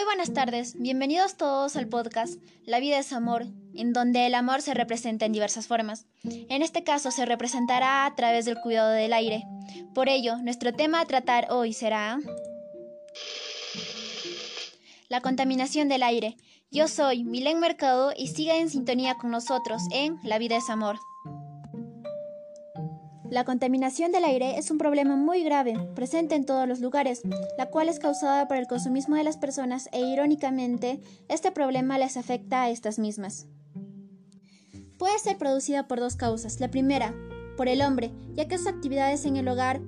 Muy buenas tardes, bienvenidos todos al podcast La vida es amor, en donde el amor se representa en diversas formas. En este caso se representará a través del cuidado del aire. Por ello, nuestro tema a tratar hoy será la contaminación del aire. Yo soy Milen Mercado y siga en sintonía con nosotros en La vida es amor. La contaminación del aire es un problema muy grave, presente en todos los lugares, la cual es causada por el consumismo de las personas e irónicamente, este problema les afecta a estas mismas. Puede ser producida por dos causas. La primera, por el hombre, ya que sus actividades en el hogar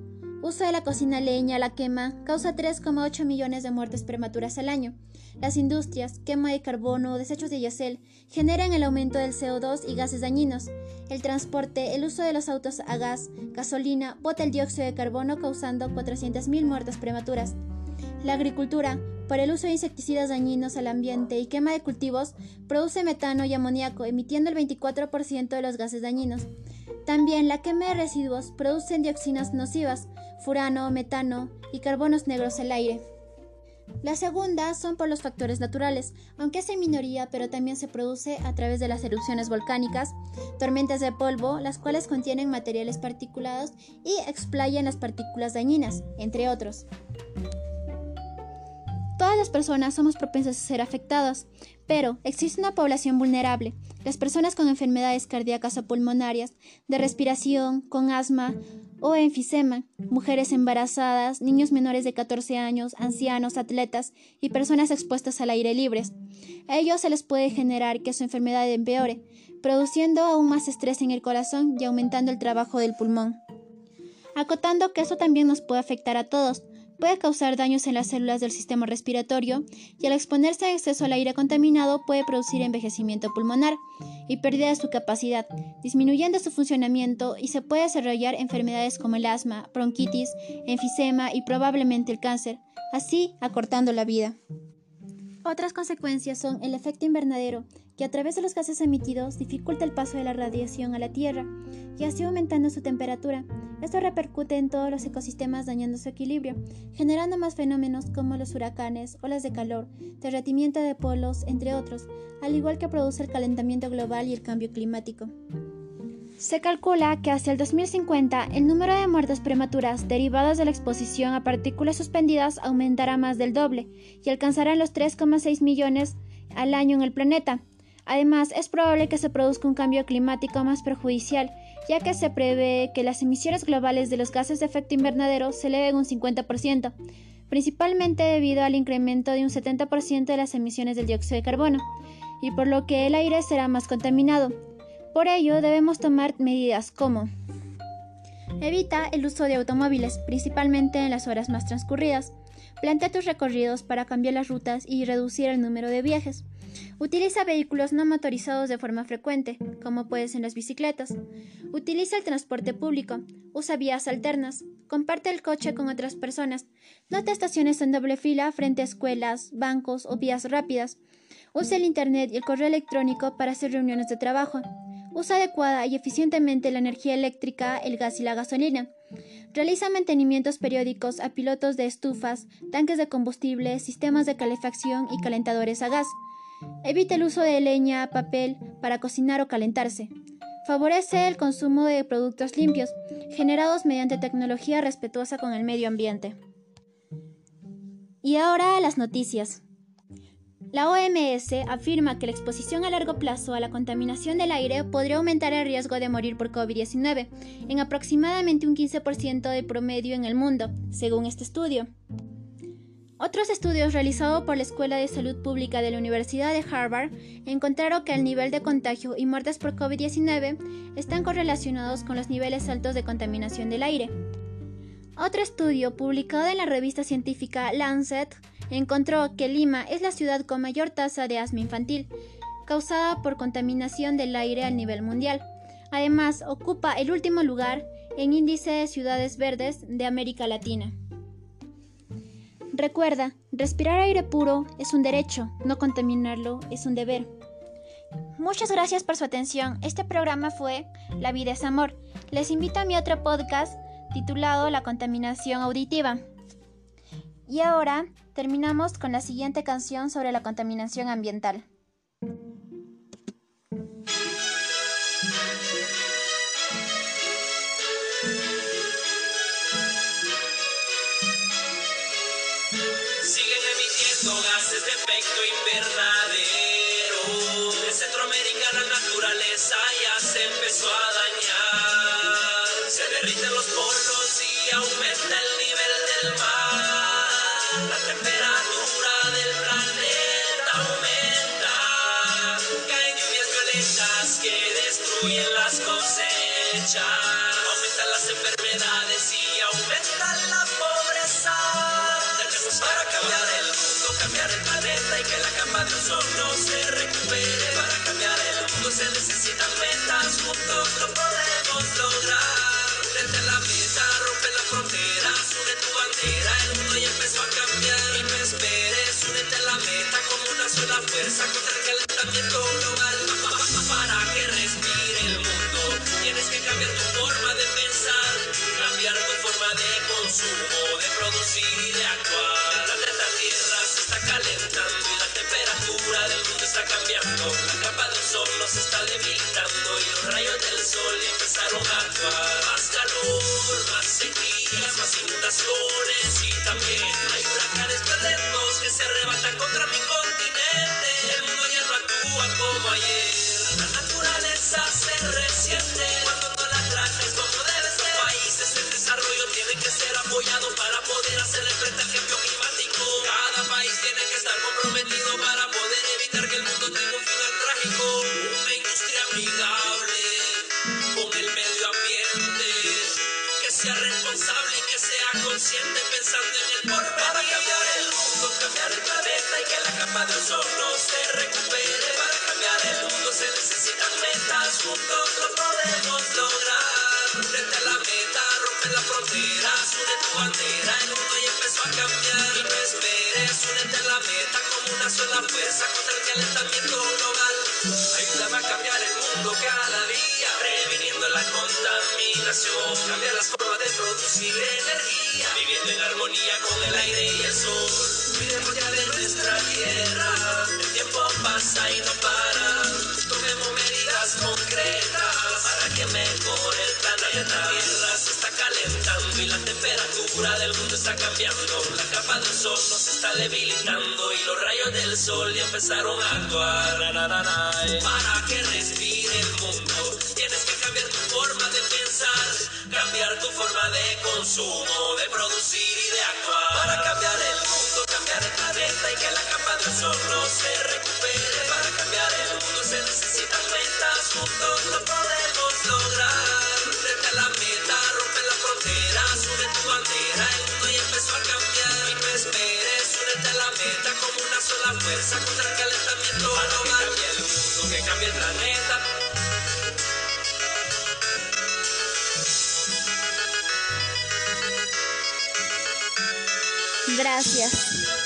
uso de la cocina leña, la quema, causa 3,8 millones de muertes prematuras al año. Las industrias, quema de carbono, desechos de yacel, generan el aumento del CO2 y gases dañinos. El transporte, el uso de los autos a gas, gasolina, bota el dióxido de carbono causando 400.000 muertes prematuras. La agricultura, por el uso de insecticidas dañinos al ambiente y quema de cultivos, produce metano y amoníaco, emitiendo el 24% de los gases dañinos. También la quema de residuos produce dioxinas nocivas, furano, metano y carbonos negros al aire. La segunda son por los factores naturales, aunque es en minoría, pero también se produce a través de las erupciones volcánicas, tormentas de polvo, las cuales contienen materiales particulados y explayan las partículas dañinas, entre otros. Todas las personas somos propensas a ser afectadas, pero existe una población vulnerable, las personas con enfermedades cardíacas o pulmonarias, de respiración, con asma o enfisema, mujeres embarazadas, niños menores de 14 años, ancianos, atletas y personas expuestas al aire libre. A ellos se les puede generar que su enfermedad empeore, produciendo aún más estrés en el corazón y aumentando el trabajo del pulmón. Acotando que eso también nos puede afectar a todos, puede causar daños en las células del sistema respiratorio y al exponerse a exceso al aire contaminado puede producir envejecimiento pulmonar y pérdida de su capacidad, disminuyendo su funcionamiento y se puede desarrollar enfermedades como el asma, bronquitis, enfisema y probablemente el cáncer, así acortando la vida. Otras consecuencias son el efecto invernadero, que a través de los gases emitidos dificulta el paso de la radiación a la Tierra y así aumentando su temperatura. Esto repercute en todos los ecosistemas dañando su equilibrio, generando más fenómenos como los huracanes, olas de calor, derretimiento de polos, entre otros, al igual que produce el calentamiento global y el cambio climático. Se calcula que hacia el 2050 el número de muertes prematuras derivadas de la exposición a partículas suspendidas aumentará más del doble y alcanzará los 3,6 millones al año en el planeta. Además, es probable que se produzca un cambio climático más perjudicial, ya que se prevé que las emisiones globales de los gases de efecto invernadero se eleven un 50%, principalmente debido al incremento de un 70% de las emisiones del dióxido de carbono, y por lo que el aire será más contaminado. Por ello, debemos tomar medidas como Evita el uso de automóviles, principalmente en las horas más transcurridas. Plantea tus recorridos para cambiar las rutas y reducir el número de viajes. Utiliza vehículos no motorizados de forma frecuente, como puede ser las bicicletas. Utiliza el transporte público. Usa vías alternas. Comparte el coche con otras personas. No te estaciones en doble fila frente a escuelas, bancos o vías rápidas. Usa el Internet y el correo electrónico para hacer reuniones de trabajo. Usa adecuada y eficientemente la energía eléctrica, el gas y la gasolina. Realiza mantenimientos periódicos a pilotos de estufas, tanques de combustible, sistemas de calefacción y calentadores a gas. Evita el uso de leña, papel para cocinar o calentarse. Favorece el consumo de productos limpios, generados mediante tecnología respetuosa con el medio ambiente. Y ahora las noticias. La OMS afirma que la exposición a largo plazo a la contaminación del aire podría aumentar el riesgo de morir por COVID-19 en aproximadamente un 15% de promedio en el mundo, según este estudio. Otros estudios realizados por la Escuela de Salud Pública de la Universidad de Harvard encontraron que el nivel de contagio y muertes por COVID-19 están correlacionados con los niveles altos de contaminación del aire. Otro estudio publicado en la revista científica Lancet encontró que Lima es la ciudad con mayor tasa de asma infantil, causada por contaminación del aire a nivel mundial. Además, ocupa el último lugar en índice de ciudades verdes de América Latina. Recuerda, respirar aire puro es un derecho, no contaminarlo es un deber. Muchas gracias por su atención. Este programa fue La vida es amor. Les invito a mi otro podcast titulado La contaminación auditiva. Y ahora terminamos con la siguiente canción sobre la contaminación ambiental. Siguen emitiendo gases de efecto invernadero. En Centroamérica la naturaleza ya se empezó a dañar. Cosechas. Aumentan las enfermedades y aumenta la pobreza. Tenemos para cambiar el mundo, cambiar el planeta y que la capa de ozono se recupere. Para cambiar el mundo se necesitan metas, juntos lo podemos lograr. Únete a la meta, rompe las fronteras, une tu bandera, el mundo ya empezó a cambiar. Y no esperes, únete a la meta como una sola fuerza contra el calentamiento global. Consumo, de producir y actuar. La planeta Tierra se está calentando y la temperatura del mundo está cambiando. La capa de ozono se está debilitando y los rayos del sol empezaron a actuar. Más calor, más sequías, más inundaciones y también hay huracanes violentos que se arrebatan contra mi continente. Consciente pensando en el porvenir. Para cambiar el mundo, cambiar el planeta y que la capa de ozono se recupere. Para cambiar el mundo se necesitan metas, juntos lo podemos lograr. Frente a la meta, rompe las fronteras, une tu bandera, el mundo ya empezó a cambiar. Y no esperes, únete a la meta como una sola fuerza contra el calentamiento global. Ayúdame a cambiar el mundo cada día, previniendo la contaminación. Cambiar las formas de producir energía, viviendo en armonía con el aire y el sol. Cuidemos ya de nuestra tierra, el tiempo pasa y no para. Tomemos medidas concretas para que mejore el planeta. La tierra y la temperatura del mundo está cambiando. La capa de ozono se está debilitando y los rayos del sol ya empezaron a actuar. Na. Para que respire el mundo, tienes que cambiar tu forma de pensar, cambiar tu forma de consumo, de producir y de actuar. Para cambiar el mundo, cambiar el planeta y que la capa de ozono se recupere. Para cambiar el mundo se necesitan metas, juntos sola fuerza contra el calentamiento global. Cambie el mundo, que cambie el planeta. Gracias.